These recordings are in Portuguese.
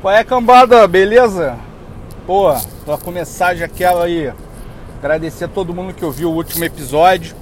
Qual é, cambada? Beleza? Pô, pra começar já quero aí agradecer a todo mundo que ouviu o último episódio.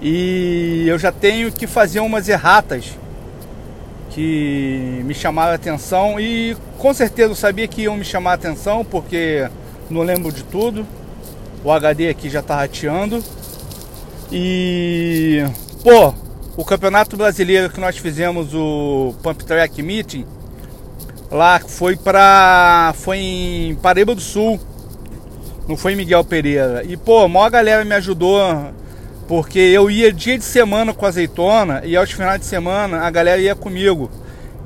E eu já tenho que fazer umas erratas que me chamaram a atenção e com certeza eu sabia que iam me chamar a atenção porque não lembro de tudo. O HD aqui já tá rateando. E pô, o Campeonato Brasileiro que nós fizemos o Pump Track Meeting lá foi para foi em Paraíba do Sul. Não foi em Miguel Pereira. E pô, a maior galera me ajudou porque eu ia dia de semana com azeitona e aos finais de semana a galera ia comigo.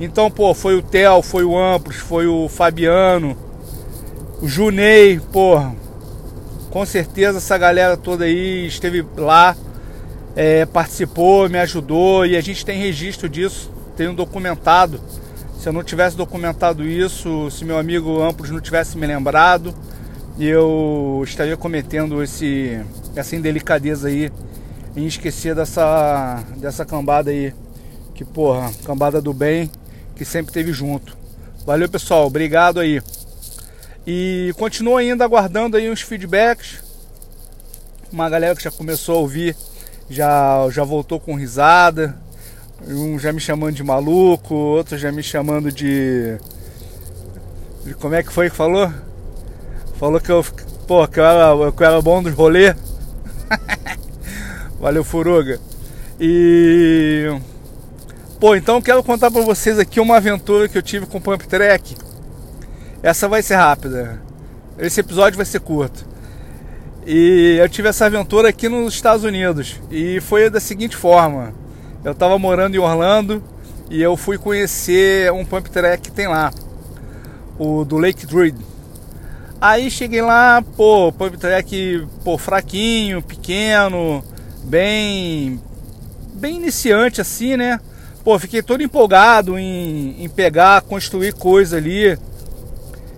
Então, pô, foi o Theo, foi o Amplos, foi o Fabiano, o Junei, pô. Com certeza essa galera toda aí esteve lá, é, participou, me ajudou e a gente tem registro disso, tem um documentado. Se eu não tivesse documentado isso, se meu amigo Amplos não tivesse me lembrado, eu estaria cometendo esse, essa indelicadeza aí em esquecer dessa, dessa cambada aí. Que porra, cambada do bem, que sempre teve junto. Valeu pessoal, obrigado aí. E continuo ainda aguardando aí uns feedbacks. Uma galera que já começou a ouvir já, já voltou com risada. Um já me chamando de maluco, outro já me chamando de. de como é que foi que falou? Falou que eu, pô, que eu era, que eu era bom dos rolê. Valeu, Furuga. E. Pô, então quero contar pra vocês aqui uma aventura que eu tive com o Pump Track. Essa vai ser rápida. Esse episódio vai ser curto. E eu tive essa aventura aqui nos Estados Unidos. E foi da seguinte forma: eu tava morando em Orlando e eu fui conhecer um pump track que tem lá, o do Lake Druid. Aí cheguei lá, pô, pump track, pô, fraquinho, pequeno, bem bem iniciante assim, né? Pô, fiquei todo empolgado em, em pegar, construir coisa ali.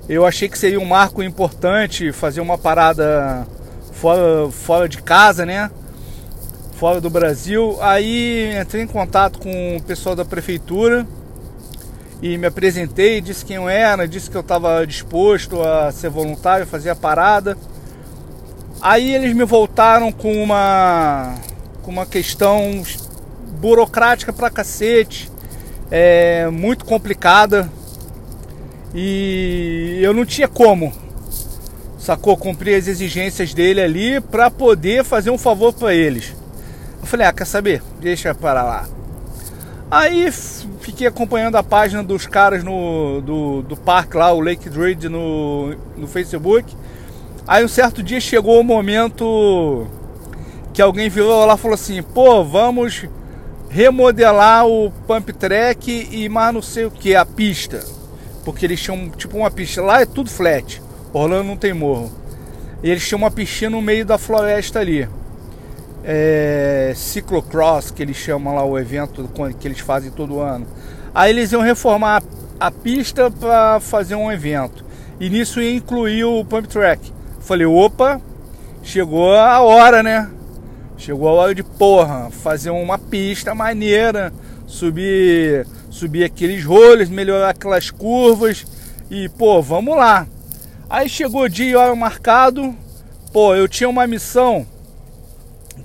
Eu achei que seria um marco importante fazer uma parada fora, fora de casa, né? Fora do Brasil. Aí entrei em contato com o pessoal da prefeitura e me apresentei, disse quem eu era, disse que eu estava disposto a ser voluntário, fazer a parada. Aí eles me voltaram com uma com uma questão burocrática pra cacete, é, muito complicada. E eu não tinha como, sacou? Cumprir as exigências dele ali pra poder fazer um favor para eles. Eu falei, ah, quer saber? Deixa para lá. Aí fiquei acompanhando a página dos caras no, do, do parque lá, o Lake Druid no, no Facebook. Aí um certo dia chegou o momento que alguém virou lá e falou assim: pô, vamos remodelar o pump track e mais não sei o que, a pista. Porque eles tinham tipo uma pista. Lá é tudo flat. Orlando não tem morro. E eles tinham uma piscina no meio da floresta ali. É, Ciclocross, que eles chamam lá o evento que eles fazem todo ano. Aí eles iam reformar a pista para fazer um evento. E nisso ia incluir o pump track. Falei, opa, chegou a hora, né? Chegou a hora de porra, fazer uma pista maneira, subir, subir aqueles rolhos, melhorar aquelas curvas e pô, vamos lá. Aí chegou o dia e hora marcado, pô, eu tinha uma missão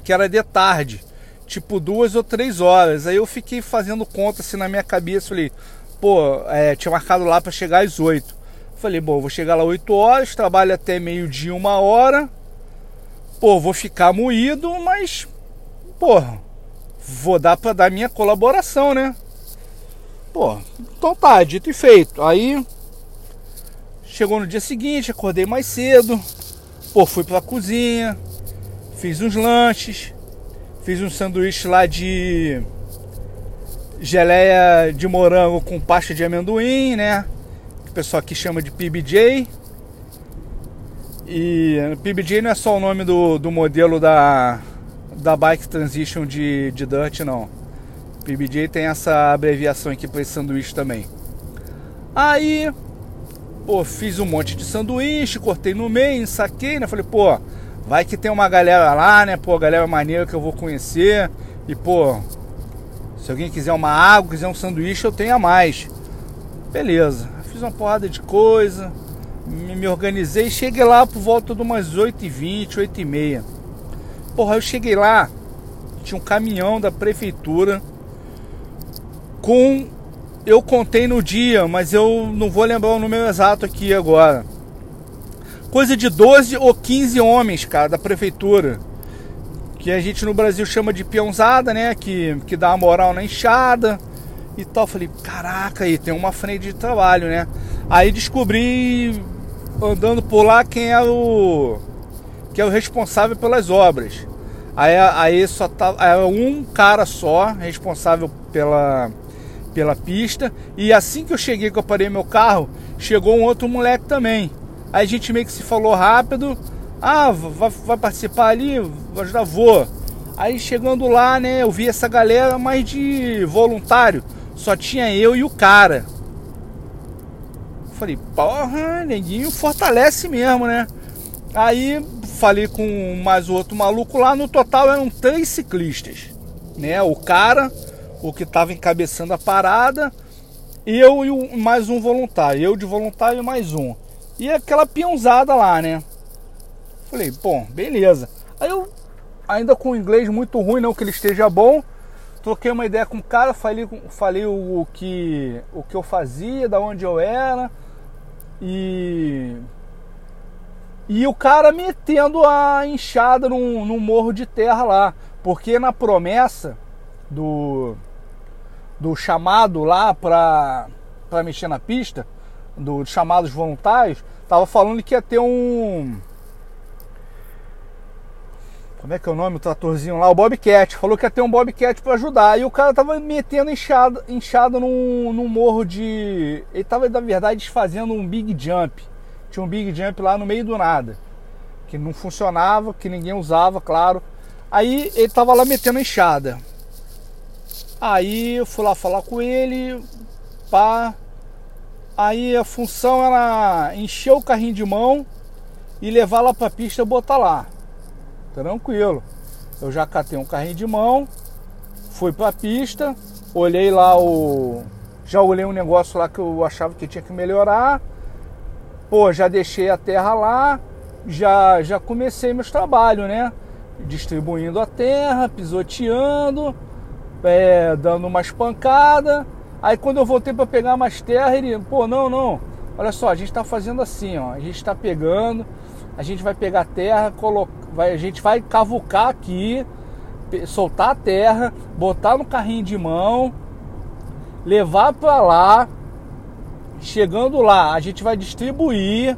que era de tarde, tipo duas ou três horas. Aí eu fiquei fazendo conta assim na minha cabeça, falei, pô, é, tinha marcado lá para chegar às oito. Falei, bom, vou chegar lá 8 horas, trabalho até meio-dia, uma hora. Pô, vou ficar moído, mas, porra, vou dar pra dar minha colaboração, né? Pô, então tá, dito e feito. Aí, chegou no dia seguinte, acordei mais cedo. Pô, fui pra cozinha, fiz uns lanches, fiz um sanduíche lá de geleia de morango com pasta de amendoim, né? o pessoal aqui chama de PBJ. E PBJ não é só o nome do, do modelo da, da Bike Transition de, de Dirt, não. PBJ tem essa abreviação aqui para esse sanduíche também. Aí, pô, fiz um monte de sanduíche, cortei no meio, saquei, né? Falei, pô, vai que tem uma galera lá, né? Pô, galera maneira que eu vou conhecer. E, pô, se alguém quiser uma água, quiser um sanduíche, eu tenho a mais. Beleza uma porrada de coisa, me, organizei, cheguei lá por volta de umas 8h20, 8h30. Porra, eu cheguei lá, tinha um caminhão da prefeitura com. Eu contei no dia, mas eu não vou lembrar o número exato aqui agora. Coisa de 12 ou 15 homens, cara, da prefeitura. Que a gente no Brasil chama de peãozada, né? Que, que dá uma moral na enxada e tal. Falei, caraca, aí tem uma frente de trabalho, né? Aí descobri, andando por lá, quem é o. que é o responsável pelas obras. Aí, aí só tá é um cara só responsável pela, pela pista. E assim que eu cheguei, que eu parei meu carro, chegou um outro moleque também. A gente meio que se falou rápido. Ah, vai, vai participar ali? Vai ajudar, vou. Aí chegando lá, né, eu vi essa galera mais de voluntário. Só tinha eu e o cara. Falei, porra, neguinho fortalece mesmo, né? Aí falei com mais outro maluco lá, no total eram três ciclistas, né? O cara, o que estava encabeçando a parada, eu e mais um voluntário, eu de voluntário e mais um. E aquela peãozada lá, né? Falei, bom, beleza. Aí eu, ainda com o inglês muito ruim, não que ele esteja bom, troquei uma ideia com o cara, falei, falei o, o, que, o que eu fazia, da onde eu era, e e o cara metendo a enxada num, num morro de terra lá. Porque na promessa do, do chamado lá para mexer na pista, dos chamados voluntários, tava falando que ia ter um. Como é que é o nome? O tratorzinho lá, o Bobcat. Falou que ia ter um Bobcat para ajudar. E o cara tava metendo enxada, enxada num, num morro de. Ele tava, na verdade, fazendo um big jump tinha um Big Jump lá no meio do nada, que não funcionava, que ninguém usava, claro. Aí ele tava lá metendo enxada. Aí eu fui lá falar com ele, pá. Aí a função era encher o carrinho de mão e levar lá pra pista e botar lá. Tranquilo. Eu já catei um carrinho de mão, fui pra pista, olhei lá o. Já olhei um negócio lá que eu achava que tinha que melhorar pô, já deixei a terra lá, já, já comecei meus trabalhos, né? Distribuindo a terra, pisoteando, é, dando umas pancadas. Aí quando eu voltei para pegar mais terra, ele, pô, não, não, olha só, a gente está fazendo assim, ó, a gente está pegando, a gente vai pegar terra, colocar, vai, a gente vai cavucar aqui, soltar a terra, botar no carrinho de mão, levar para lá, Chegando lá, a gente vai distribuir.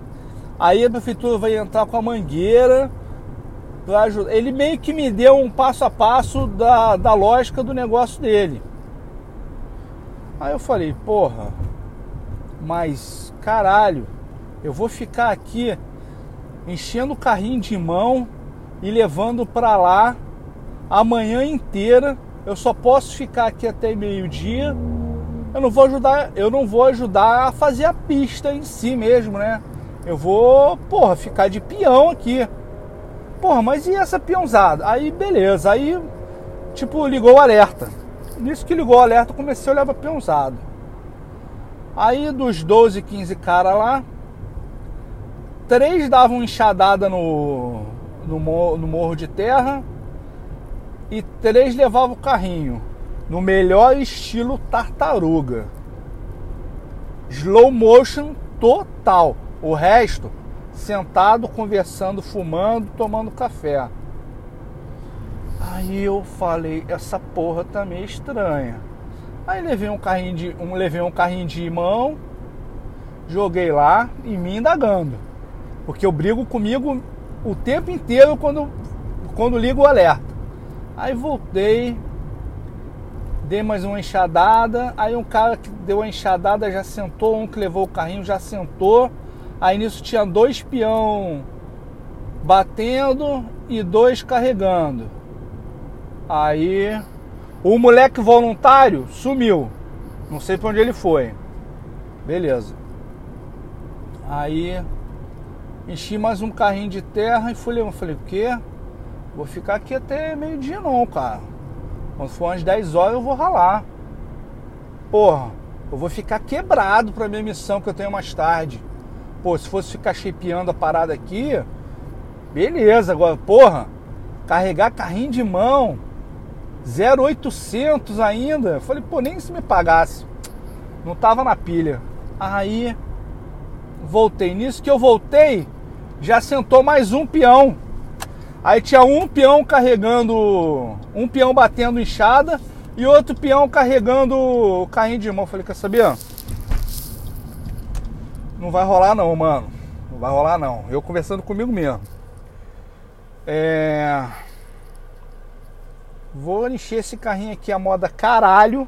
Aí a prefeitura vai entrar com a mangueira para ajudar. Ele meio que me deu um passo a passo da, da lógica do negócio dele. Aí eu falei, porra, mas caralho, eu vou ficar aqui enchendo o carrinho de mão e levando para lá a manhã inteira. Eu só posso ficar aqui até meio-dia eu não vou ajudar, eu não vou ajudar a fazer a pista em si mesmo, né? Eu vou, porra, ficar de peão aqui. Porra, mas e essa peãozada? Aí beleza, aí tipo ligou o alerta. Nisso que ligou o alerta, eu comecei a olhar pra peãozado. Aí dos 12, 15 caras lá, três davam enxadada no, no, no morro de terra e três levavam o carrinho no melhor estilo tartaruga. Slow motion total. O resto sentado, conversando, fumando, tomando café. Aí eu falei, essa porra tá meio estranha. Aí levei um carrinho de um levei um carrinho de mão, joguei lá e me indagando. Porque eu brigo comigo o tempo inteiro quando quando ligo o alerta. Aí voltei, dei mais uma enxadada, aí um cara que deu a enxadada já sentou, um que levou o carrinho já sentou, aí nisso tinha dois peão batendo e dois carregando. Aí o moleque voluntário sumiu, não sei para onde ele foi. Beleza. Aí enchi mais um carrinho de terra e fui, eu falei, o quê? Vou ficar aqui até meio-dia não, cara. Quando for umas 10 horas eu vou ralar. Porra, Eu vou ficar quebrado para minha missão que eu tenho mais tarde. Pô, se fosse ficar shapeando a parada aqui, beleza. Agora, porra, carregar carrinho de mão, 0,800 ainda. Falei, pô, nem se me pagasse. Não tava na pilha. Aí, voltei. Nisso que eu voltei, já sentou mais um peão. Aí tinha um peão carregando, um peão batendo enxada e outro peão carregando o carrinho de mão. falei, quer saber? Não vai rolar não, mano. Não vai rolar não. Eu conversando comigo mesmo. É... Vou encher esse carrinho aqui a moda caralho.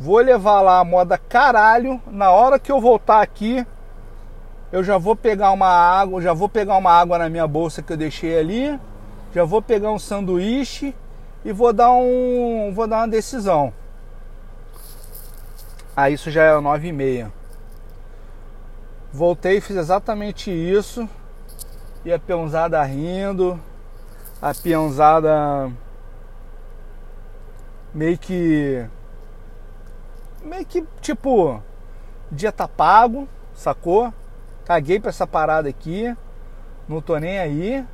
Vou levar lá a moda caralho. Na hora que eu voltar aqui, eu já vou pegar uma água, já vou pegar uma água na minha bolsa que eu deixei ali. Já vou pegar um sanduíche e vou dar um, vou dar uma decisão. Ah, isso já é nove e meia. Voltei, fiz exatamente isso. E a peãozada rindo, a peãozada meio que meio que tipo dia tá pago, sacou? Caguei pra essa parada aqui, não tô nem aí.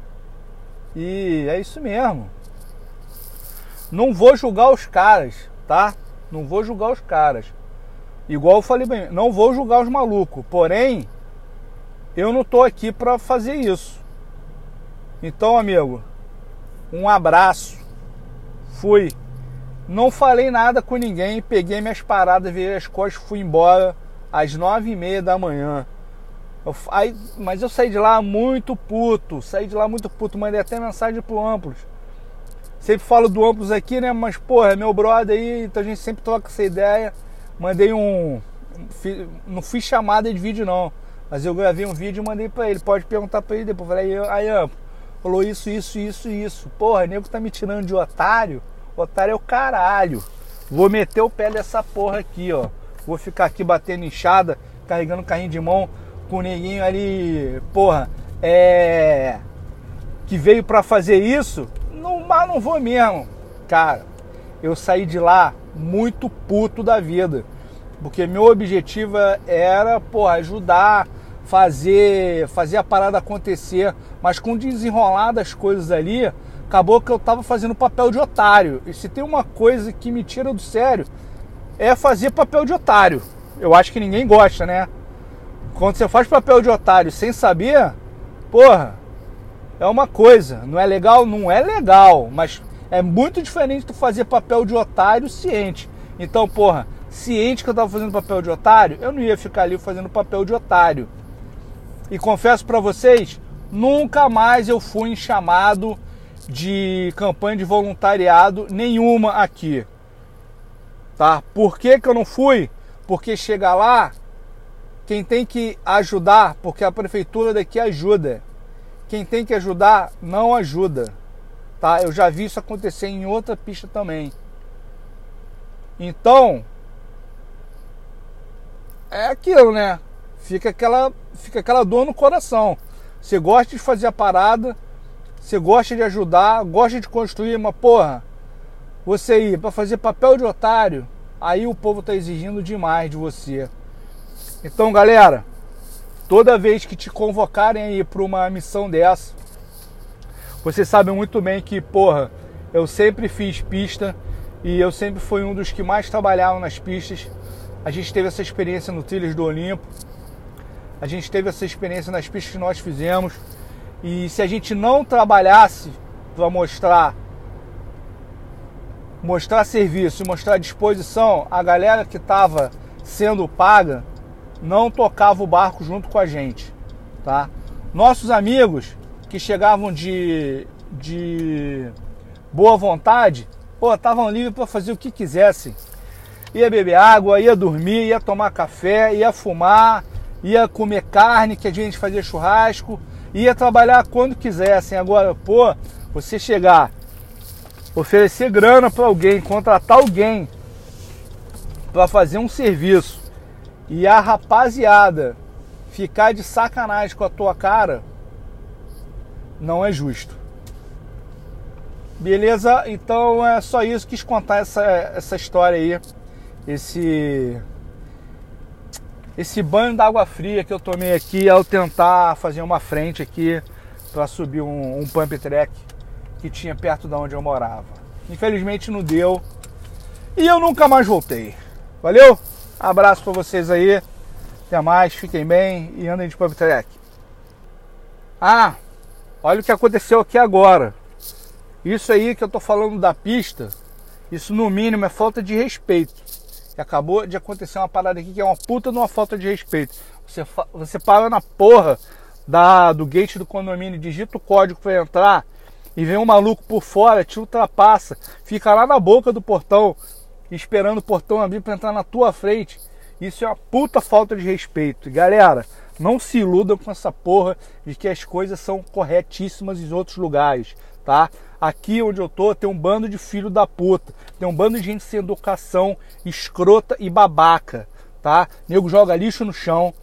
E é isso mesmo. Não vou julgar os caras, tá? Não vou julgar os caras. Igual eu falei bem, não vou julgar os malucos. Porém, eu não tô aqui para fazer isso. Então, amigo, um abraço. Fui. Não falei nada com ninguém, peguei minhas paradas, virei as costas, fui embora às nove e meia da manhã. Eu, aí, mas eu saí de lá muito puto, saí de lá muito puto, mandei até mensagem pro Amplos. Sempre falo do Amplos aqui, né? Mas, porra, é meu brother aí, então a gente sempre troca essa ideia. Mandei um. Não fiz chamada de vídeo, não. Mas eu gravei um vídeo e mandei pra ele. Pode perguntar pra ele depois. Falei, aí, Amplos, falou isso, isso, isso, isso. Porra, nego tá me tirando de otário. Otário é o caralho. Vou meter o pé dessa porra aqui, ó. Vou ficar aqui batendo inchada, carregando carrinho de mão com o neguinho ali, porra, é. Que veio para fazer isso, não, mas não vou mesmo. Cara, eu saí de lá muito puto da vida. Porque meu objetivo era, porra, ajudar, fazer, fazer a parada acontecer. Mas com desenrolar das coisas ali, acabou que eu tava fazendo papel de otário. E se tem uma coisa que me tira do sério, é fazer papel de otário. Eu acho que ninguém gosta, né? Quando você faz papel de otário sem saber, porra, é uma coisa. Não é legal? Não é legal, mas é muito diferente tu fazer papel de otário ciente. Então, porra, ciente que eu tava fazendo papel de otário, eu não ia ficar ali fazendo papel de otário. E confesso para vocês, nunca mais eu fui chamado de campanha de voluntariado nenhuma aqui. Tá? Por que, que eu não fui? Porque chega lá, quem tem que ajudar, porque a prefeitura daqui ajuda. Quem tem que ajudar não ajuda. Tá? Eu já vi isso acontecer em outra pista também. Então, é aquilo, né? Fica aquela, fica aquela dor no coração. Você gosta de fazer a parada, você gosta de ajudar, gosta de construir, mas porra, você ir para fazer papel de otário, aí o povo tá exigindo demais de você. Então, galera, toda vez que te convocarem aí para uma missão dessa, vocês sabem muito bem que, porra, eu sempre fiz pista e eu sempre fui um dos que mais trabalhavam nas pistas. A gente teve essa experiência no Trilhas do Olimpo, a gente teve essa experiência nas pistas que nós fizemos. E se a gente não trabalhasse para mostrar mostrar serviço, mostrar disposição, a galera que estava sendo paga não tocava o barco junto com a gente, tá? Nossos amigos que chegavam de, de boa vontade, pô, estavam livres para fazer o que quisessem. Ia beber água, ia dormir, ia tomar café, ia fumar, ia comer carne, que a gente fazia churrasco, ia trabalhar quando quisessem. Agora, pô, você chegar, oferecer grana para alguém, contratar alguém para fazer um serviço e a rapaziada ficar de sacanagem com a tua cara, não é justo. Beleza? Então é só isso. Quis contar essa, essa história aí. Esse, esse banho d'água fria que eu tomei aqui ao tentar fazer uma frente aqui para subir um, um pump track que tinha perto de onde eu morava. Infelizmente não deu e eu nunca mais voltei. Valeu? Abraço para vocês aí. Até mais, fiquem bem e andem de pump track. Ah, olha o que aconteceu aqui agora. Isso aí que eu tô falando da pista, isso no mínimo é falta de respeito. E acabou de acontecer uma parada aqui que é uma puta de uma falta de respeito. Você, você para na porra da, do gate do condomínio, digita o código para entrar e vem um maluco por fora, te ultrapassa, fica lá na boca do portão, esperando o portão abrir para entrar na tua frente. Isso é uma puta falta de respeito. Galera, não se iludam com essa porra de que as coisas são corretíssimas em outros lugares, tá? Aqui onde eu tô tem um bando de filho da puta, tem um bando de gente sem educação, escrota e babaca, tá? Nego joga lixo no chão,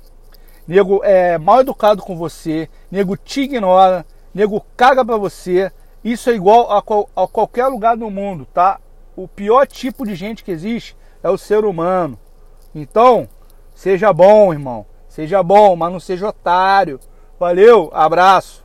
nego é mal educado com você, nego te ignora, nego caga pra você. Isso é igual a, qual, a qualquer lugar do mundo, tá? O pior tipo de gente que existe é o ser humano. Então, seja bom, irmão. Seja bom, mas não seja otário. Valeu, abraço.